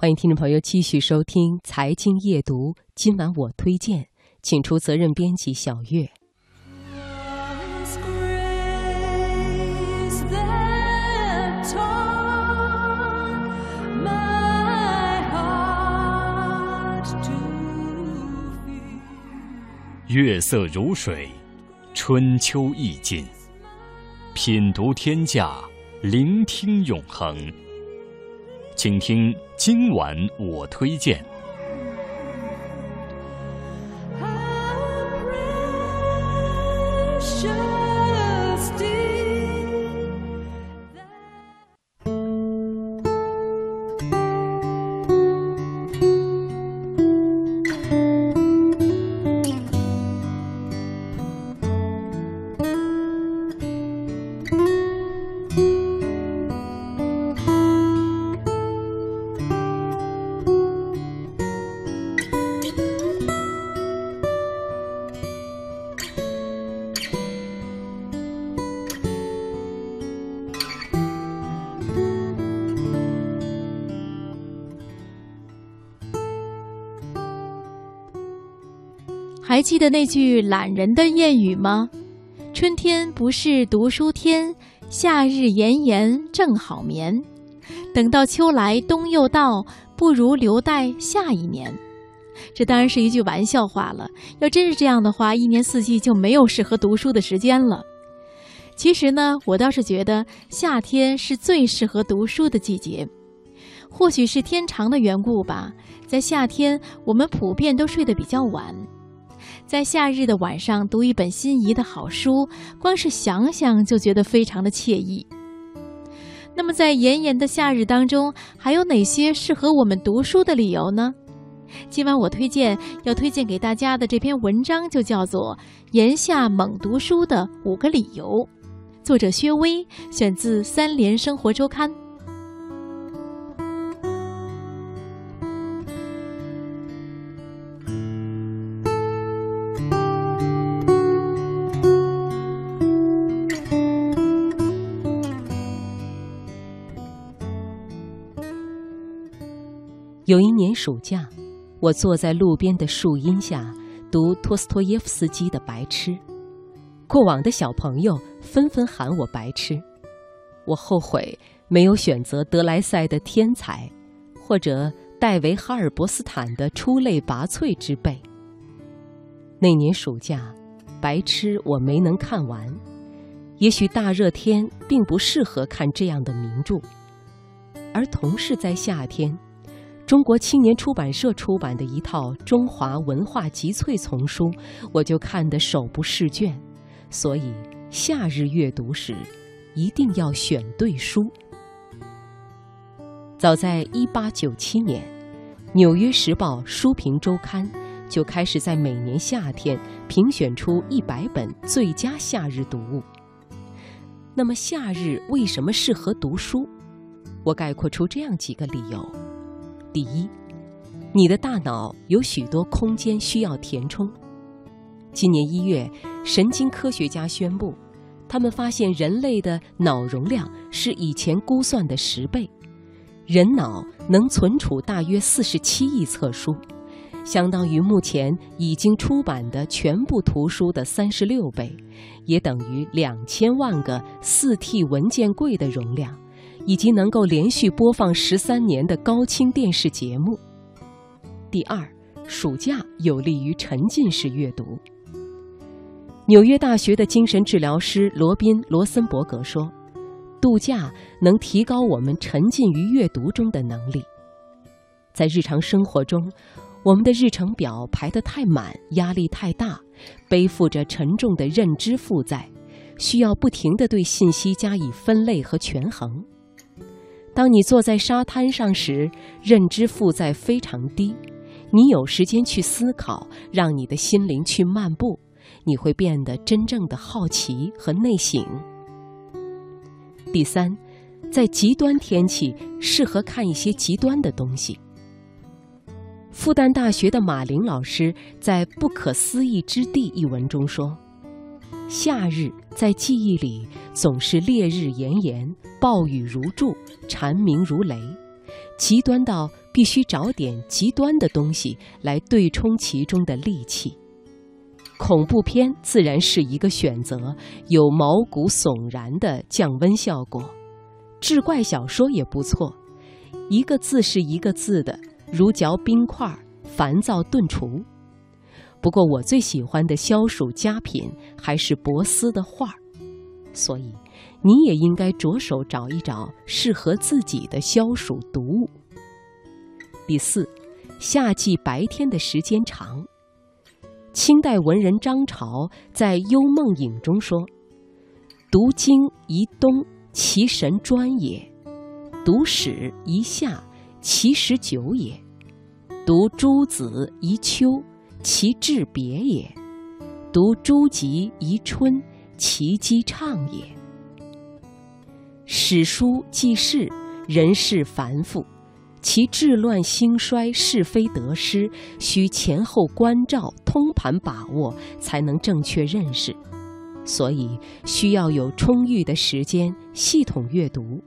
欢迎听众朋友继续收听《财经夜读》，今晚我推荐，请出责任编辑小月。月色如水，春秋意境，品读天下，聆听永恒。请听今晚我推荐。还记得那句懒人的谚语吗？春天不是读书天，夏日炎炎正好眠。等到秋来冬又到，不如留待下一年。这当然是一句玩笑话了。要真是这样的话，一年四季就没有适合读书的时间了。其实呢，我倒是觉得夏天是最适合读书的季节。或许是天长的缘故吧，在夏天我们普遍都睡得比较晚。在夏日的晚上读一本心仪的好书，光是想想就觉得非常的惬意。那么，在炎炎的夏日当中，还有哪些适合我们读书的理由呢？今晚我推荐要推荐给大家的这篇文章就叫做《炎夏猛读书的五个理由》，作者薛薇，选自《三联生活周刊》。有一年暑假，我坐在路边的树荫下读托斯托耶夫斯基的《白痴》。过往的小朋友纷纷喊我白痴，我后悔没有选择德莱塞的《天才》，或者戴维哈尔伯斯坦的《出类拔萃之辈》。那年暑假，《白痴》我没能看完，也许大热天并不适合看这样的名著，而同是在夏天。中国青年出版社出版的一套《中华文化集萃》丛书，我就看得手不释卷。所以夏日阅读时，一定要选对书。早在一八九七年，《纽约时报》书评周刊就开始在每年夏天评选出一百本最佳夏日读物。那么，夏日为什么适合读书？我概括出这样几个理由。第一，你的大脑有许多空间需要填充。今年一月，神经科学家宣布，他们发现人类的脑容量是以前估算的十倍，人脑能存储大约四十七亿册书，相当于目前已经出版的全部图书的三十六倍，也等于两千万个四 T 文件柜的容量。以及能够连续播放十三年的高清电视节目。第二，暑假有利于沉浸式阅读。纽约大学的精神治疗师罗宾·罗森伯格说：“度假能提高我们沉浸于阅读中的能力。在日常生活中，我们的日程表排得太满，压力太大，背负着沉重的认知负载，需要不停地对信息加以分类和权衡。”当你坐在沙滩上时，认知负载非常低，你有时间去思考，让你的心灵去漫步，你会变得真正的好奇和内省。第三，在极端天气适合看一些极端的东西。复旦大学的马林老师在《不可思议之地》一文中说。夏日在记忆里总是烈日炎炎、暴雨如注、蝉鸣如雷，极端到必须找点极端的东西来对冲其中的戾气。恐怖片自然是一个选择，有毛骨悚然的降温效果。志怪小说也不错，一个字是一个字的，如嚼冰块，烦躁顿除。不过我最喜欢的消暑佳品还是博斯的画儿，所以你也应该着手找一找适合自己的消暑读物。第四，夏季白天的时间长。清代文人张潮在《幽梦影》中说：“读经宜冬，其神专也；读史宜夏，其时久也；读诸子宜秋。”其志别也，读诸集宜春，其机畅也。史书记事，人事繁复，其治乱兴衰、是非得失，需前后关照、通盘把握，才能正确认识。所以需要有充裕的时间系统阅读。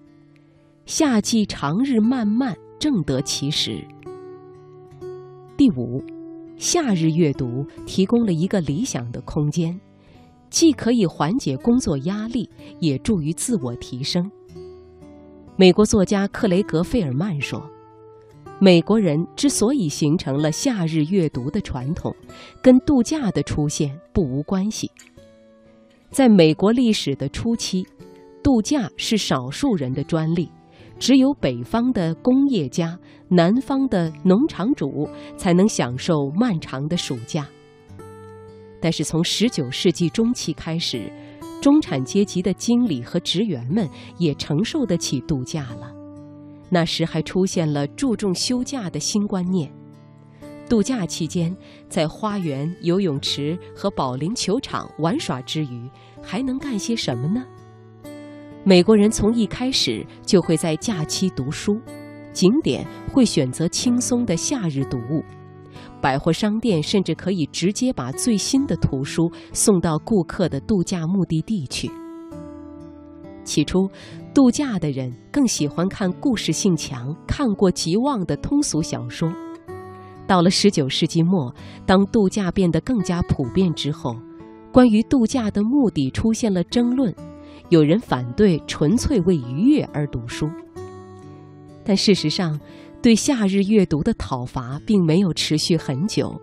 夏季长日漫漫，正得其时。第五。夏日阅读提供了一个理想的空间，既可以缓解工作压力，也助于自我提升。美国作家克雷格·费尔曼说：“美国人之所以形成了夏日阅读的传统，跟度假的出现不无关系。在美国历史的初期，度假是少数人的专利。”只有北方的工业家、南方的农场主才能享受漫长的暑假。但是从十九世纪中期开始，中产阶级的经理和职员们也承受得起度假了。那时还出现了注重休假的新观念。度假期间，在花园、游泳池和保龄球场玩耍之余，还能干些什么呢？美国人从一开始就会在假期读书，景点会选择轻松的夏日读物，百货商店甚至可以直接把最新的图书送到顾客的度假目的地去。起初，度假的人更喜欢看故事性强、看过即忘的通俗小说。到了十九世纪末，当度假变得更加普遍之后，关于度假的目的出现了争论。有人反对纯粹为愉悦而读书，但事实上，对夏日阅读的讨伐并没有持续很久。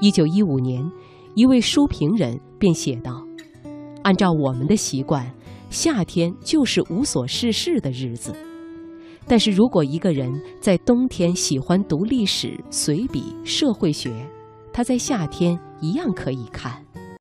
一九一五年，一位书评人便写道：“按照我们的习惯，夏天就是无所事事的日子。但是如果一个人在冬天喜欢读历史、随笔、社会学，他在夏天一样可以看。”